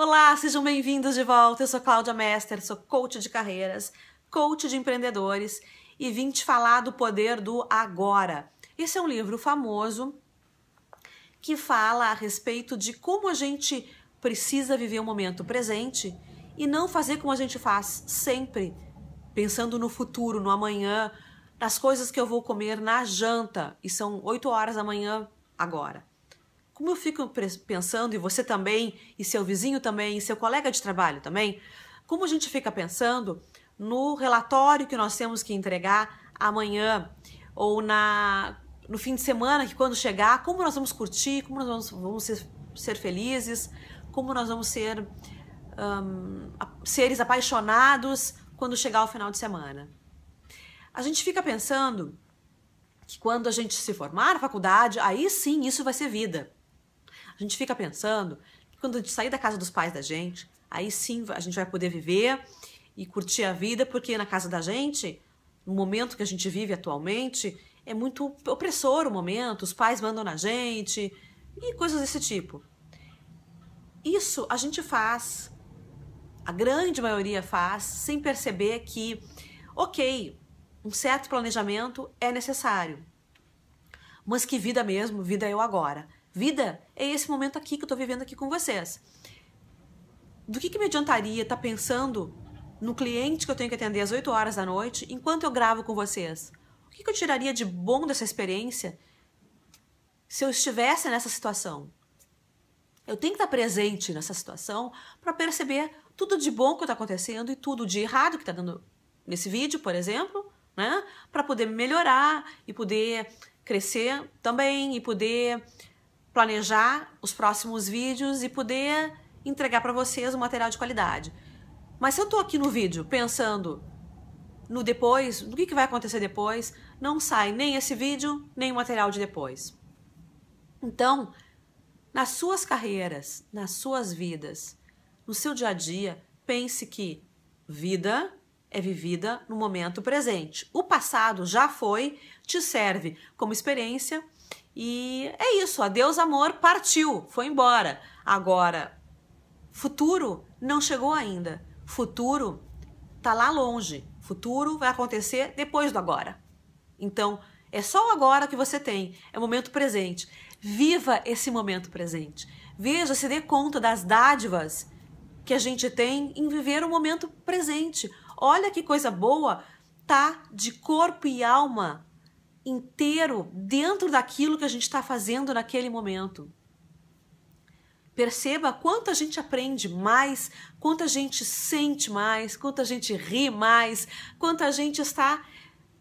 Olá, sejam bem-vindos de volta. Eu sou Cláudia Mester, sou coach de carreiras, coach de empreendedores e vim te falar do poder do agora. Esse é um livro famoso que fala a respeito de como a gente precisa viver o momento presente e não fazer como a gente faz sempre, pensando no futuro, no amanhã, nas coisas que eu vou comer na janta e são 8 horas da manhã agora. Como eu fico pensando, e você também, e seu vizinho também, e seu colega de trabalho também, como a gente fica pensando no relatório que nós temos que entregar amanhã ou na no fim de semana, que quando chegar, como nós vamos curtir, como nós vamos, vamos ser, ser felizes, como nós vamos ser um, seres apaixonados quando chegar o final de semana. A gente fica pensando que quando a gente se formar na faculdade, aí sim isso vai ser vida. A gente fica pensando que quando a gente sair da casa dos pais da gente, aí sim a gente vai poder viver e curtir a vida, porque na casa da gente, no momento que a gente vive atualmente, é muito opressor o momento, os pais mandam na gente e coisas desse tipo. Isso a gente faz, a grande maioria faz, sem perceber que, ok, um certo planejamento é necessário. Mas que vida mesmo, vida é eu agora. Vida é esse momento aqui que eu estou vivendo aqui com vocês. Do que, que me adiantaria estar tá pensando no cliente que eu tenho que atender às 8 horas da noite enquanto eu gravo com vocês? O que, que eu tiraria de bom dessa experiência se eu estivesse nessa situação? Eu tenho que estar presente nessa situação para perceber tudo de bom que está acontecendo e tudo de errado que está dando nesse vídeo, por exemplo, né? Para poder melhorar e poder crescer também e poder planejar os próximos vídeos e poder entregar para vocês um material de qualidade. Mas se eu estou aqui no vídeo pensando no depois, no que, que vai acontecer depois, não sai nem esse vídeo, nem o material de depois. Então, nas suas carreiras, nas suas vidas, no seu dia a dia, pense que vida é vivida no momento presente. O passado já foi, te serve como experiência e é isso. Adeus, amor, partiu, foi embora. Agora, futuro não chegou ainda. Futuro tá lá longe. Futuro vai acontecer depois do agora. Então, é só o agora que você tem, é o momento presente. Viva esse momento presente. Veja, se dê conta das dádivas que a gente tem em viver o momento presente. Olha que coisa boa tá de corpo e alma inteiro dentro daquilo que a gente está fazendo naquele momento. Perceba quanto a gente aprende mais, quanto a gente sente mais, quanto a gente ri mais, quanto a gente está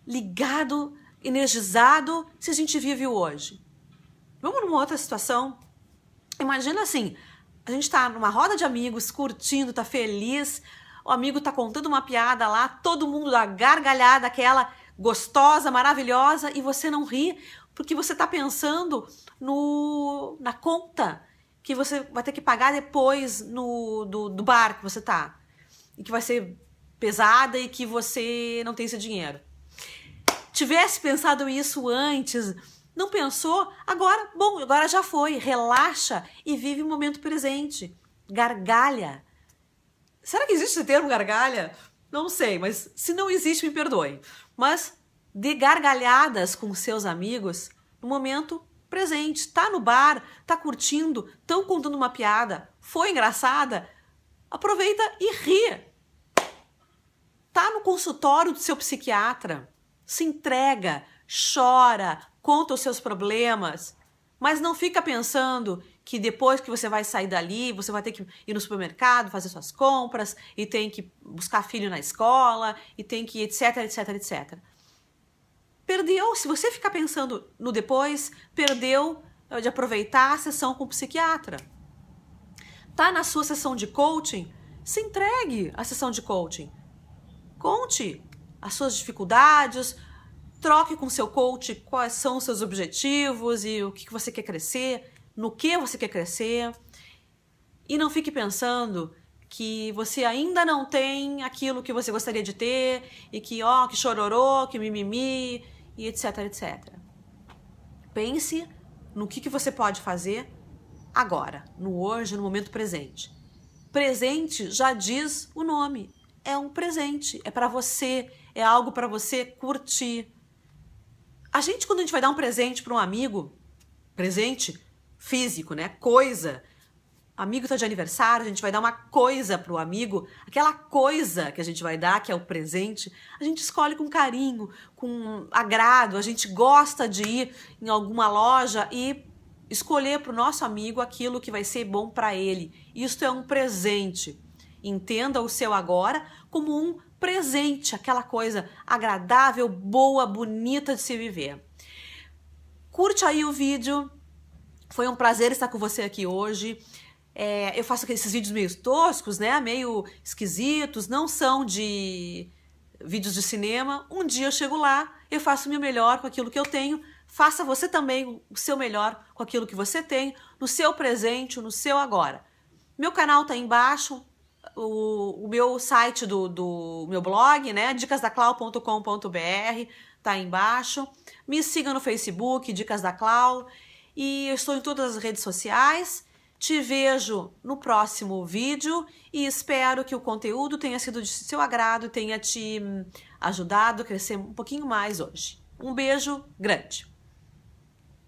ligado, energizado se a gente vive hoje. Vamos numa outra situação. Imagina assim, a gente está numa roda de amigos, curtindo, tá feliz, o amigo tá contando uma piada lá, todo mundo dá gargalhada, aquela gostosa, maravilhosa, e você não ri porque você tá pensando no na conta que você vai ter que pagar depois no do, do bar que você tá. E que vai ser pesada e que você não tem esse dinheiro. Tivesse pensado isso antes, não pensou? Agora, bom, agora já foi. Relaxa e vive o momento presente. Gargalha. Será que existe esse termo gargalha? Não sei, mas se não existe, me perdoe. Mas de gargalhadas com seus amigos no momento presente. Tá no bar, tá curtindo, estão contando uma piada, foi engraçada. Aproveita e ri. Tá no consultório do seu psiquiatra, se entrega, chora, conta os seus problemas, mas não fica pensando que depois que você vai sair dali, você vai ter que ir no supermercado, fazer suas compras, e tem que buscar filho na escola, e tem que etc, etc, etc. Perdeu, se você ficar pensando no depois, perdeu eh, de aproveitar a sessão com o psiquiatra. Tá na sua sessão de coaching? Se entregue à sessão de coaching. Conte as suas dificuldades, Troque com seu coach quais são os seus objetivos e o que você quer crescer, no que você quer crescer. E não fique pensando que você ainda não tem aquilo que você gostaria de ter e que, ó, que chororô, que mimimi e etc, etc. Pense no que, que você pode fazer agora, no hoje, no momento presente. Presente já diz o nome. É um presente, é para você, é algo para você curtir. A gente quando a gente vai dar um presente para um amigo, presente físico, né? Coisa, amigo tá de aniversário, a gente vai dar uma coisa pro amigo, aquela coisa que a gente vai dar, que é o presente, a gente escolhe com carinho, com agrado, a gente gosta de ir em alguma loja e escolher pro nosso amigo aquilo que vai ser bom para ele. Isto é um presente. Entenda o seu agora como um presente, aquela coisa agradável, boa, bonita de se viver. Curte aí o vídeo. Foi um prazer estar com você aqui hoje. É, eu faço esses vídeos meio toscos, né? Meio esquisitos, não são de vídeos de cinema. Um dia eu chego lá, eu faço o meu melhor com aquilo que eu tenho. Faça você também o seu melhor com aquilo que você tem, no seu presente, no seu agora. Meu canal tá aí embaixo, o, o meu site do, do meu blog, né? dicasdaclau.com.br, tá aí embaixo. Me siga no Facebook, Dicas da Clau. E eu estou em todas as redes sociais. Te vejo no próximo vídeo e espero que o conteúdo tenha sido de seu agrado tenha te hum, ajudado a crescer um pouquinho mais hoje. Um beijo grande!